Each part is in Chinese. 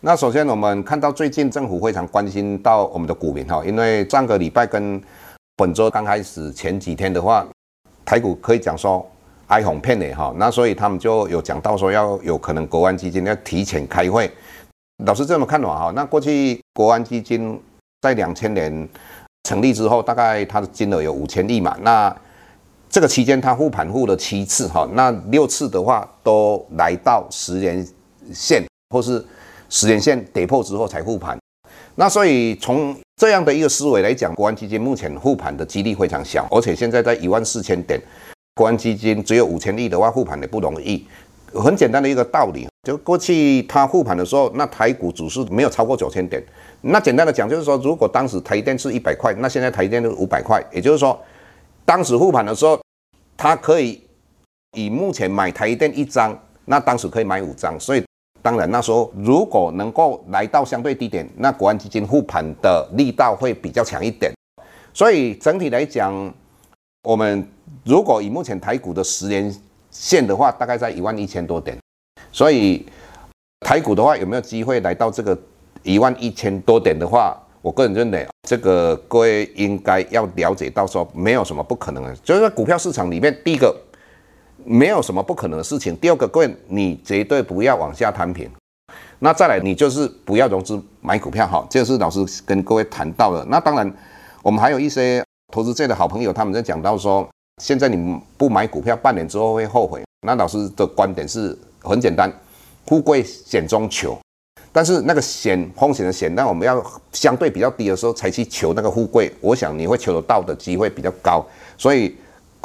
那首先，我们看到最近政府非常关心到我们的股民哈，因为上个礼拜跟本周刚开始前几天的话，台股可以讲说哀鸿遍野哈，那所以他们就有讲到说要有可能国安基金要提前开会。老师这么看的话哈，那过去国安基金在两千年成立之后，大概它的金额有五千亿嘛，那这个期间它护盘护了七次哈，那六次的话都来到十年线或是。十年线跌破之后才护盘，那所以从这样的一个思维来讲，国安基金目前护盘的几率非常小，而且现在在一万四千点，国安基金只有五千亿的话护盘也不容易。很简单的一个道理，就过去它护盘的时候，那台股指数没有超过九千点。那简单的讲就是说，如果当时台电是一百块，那现在台电是五百块，也就是说，当时护盘的时候，它可以以目前买台电一张，那当时可以买五张，所以。当然，那时候如果能够来到相对低点，那国安基金护盘的力道会比较强一点。所以整体来讲，我们如果以目前台股的十年线的话，大概在一万一千多点。所以台股的话，有没有机会来到这个一万一千多点的话，我个人认为，这个各位应该要了解到说，没有什么不可能的。就是在股票市场里面，第一个。没有什么不可能的事情。第二个，各位，你绝对不要往下摊平。那再来，你就是不要融资买股票，好，这是老师跟各位谈到的。那当然，我们还有一些投资界的好朋友，他们在讲到说，现在你不买股票，半年之后会后悔。那老师的观点是很简单，富贵险中求。但是那个险，风险的险，那我们要相对比较低的时候才去求那个富贵，我想你会求得到的机会比较高。所以。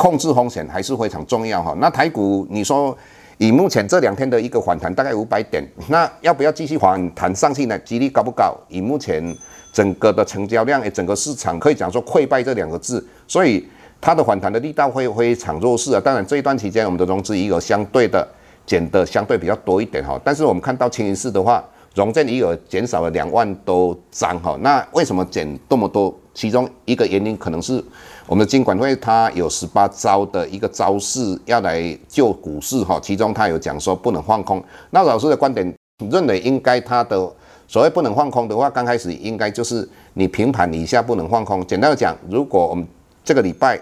控制风险还是非常重要哈。那台股，你说以目前这两天的一个反弹，大概五百点，那要不要继续反弹上去呢？几率高不高？以目前整个的成交量，整个市场可以讲说溃败这两个字，所以它的反弹的力道会非常弱势啊。当然这一段期间，我们的融资余额相对的减的相对比较多一点哈。但是我们看到清一色的话，融券余额减少了两万多张哈。那为什么减这么多？其中一个原因可能是。我们的金管会它有十八招的一个招式要来救股市哈，其中它有讲说不能放空。那老师的观点认为，应该它的所谓不能放空的话，刚开始应该就是你平盘以下不能放空。简单的讲，如果我们这个礼拜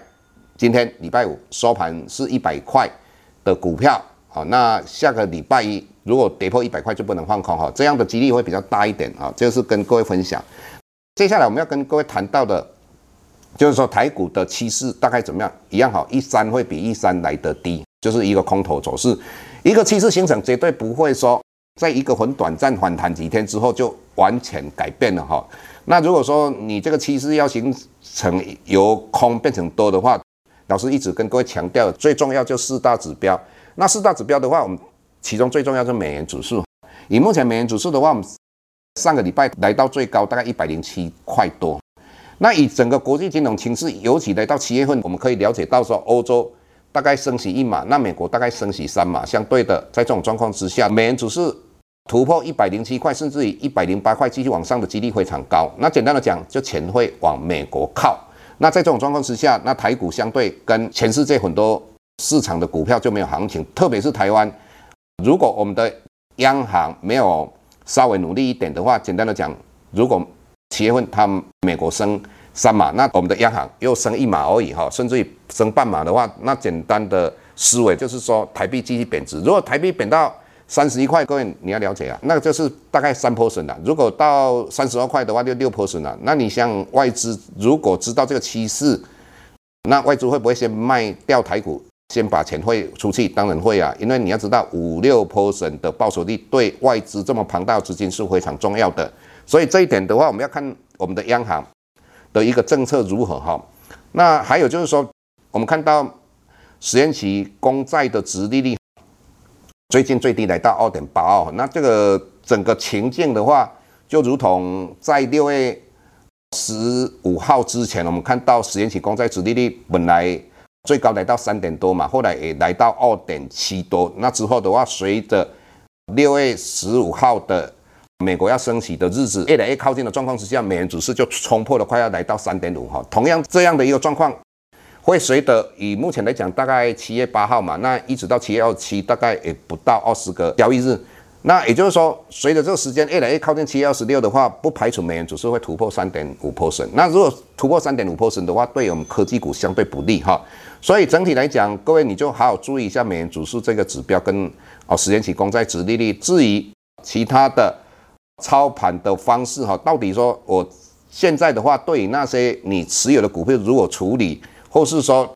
今天礼拜五收盘是一百块的股票，好，那下个礼拜一如果跌破一百块就不能放空哈，这样的几率会比较大一点啊。这是跟各位分享。接下来我们要跟各位谈到的。就是说，台股的趋势大概怎么样？一样好，一三会比一三来得低，就是一个空头走势。一个趋势形成绝对不会说，在一个很短暂反弹几天之后就完全改变了哈。那如果说你这个趋势要形成由空变成多的话，老师一直跟各位强调，最重要就四大指标。那四大指标的话，我们其中最重要是美元指数。以目前美元指数的话，我们上个礼拜来到最高大概一百零七块多。那以整个国际金融情势，尤其来到七月份，我们可以了解到说，欧洲大概升息一码，那美国大概升息三码。相对的，在这种状况之下，美元指数突破一百零七块，甚至于一百零八块继续往上的几率非常高。那简单的讲，就钱会往美国靠。那在这种状况之下，那台股相对跟全世界很多市场的股票就没有行情，特别是台湾，如果我们的央行没有稍微努力一点的话，简单的讲，如果七月份，它美国升三码，那我们的央行又升一码而已哈，甚至于升半码的话，那简单的思维就是说台币继续贬值。如果台币贬到三十一块，各位你要了解啊，那个就是大概三 percent 了。如果到三十二块的话，就六 percent 了。那你像外资如果知道这个趋势那外资会不会先卖掉台股，先把钱汇出去？当然会啊，因为你要知道五六 percent 的报酬率对外资这么庞大资金是非常重要的。所以这一点的话，我们要看我们的央行的一个政策如何哈。那还有就是说，我们看到十年期公债的殖利率最近最低来到二点八二，那这个整个情境的话，就如同在六月十五号之前，我们看到十年期公债殖利率本来最高来到三点多嘛，后来也来到二点七多。那之后的话，随着六月十五号的美国要升息的日子越来越靠近的状况之下，美元指数就冲破了，快要来到三点五哈。同样这样的一个状况，会随着以目前来讲，大概七月八号嘛，那一直到七月二十七，大概也不到二十个交易日。那也就是说，随着这个时间越来越靠近七月二十六的话，不排除美元指数会突破三点五破升。那如果突破三点五破升的话，对我们科技股相对不利哈。所以整体来讲，各位你就好好注意一下美元指数这个指标跟哦时间期公债值利率。至于其他的操盘的方式哈，到底说我现在的话，对于那些你持有的股票如果处理，或是说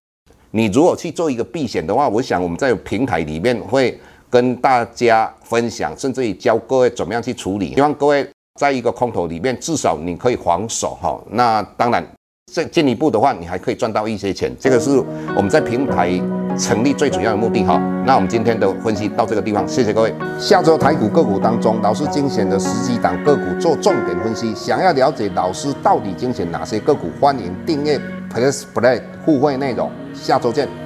你如果去做一个避险的话，我想我们在平台里面会。跟大家分享，甚至于教各位怎么样去处理。希望各位在一个空头里面，至少你可以防守哈。那当然，这进一步的话，你还可以赚到一些钱。这个是我们在平台成立最主要的目的哈。那我们今天的分析到这个地方，谢谢各位。下周台股个股当中，老师精选的十几档个股做重点分析。想要了解老师到底精选哪些个股，欢迎订阅 Plus Play 互惠内容。下周见。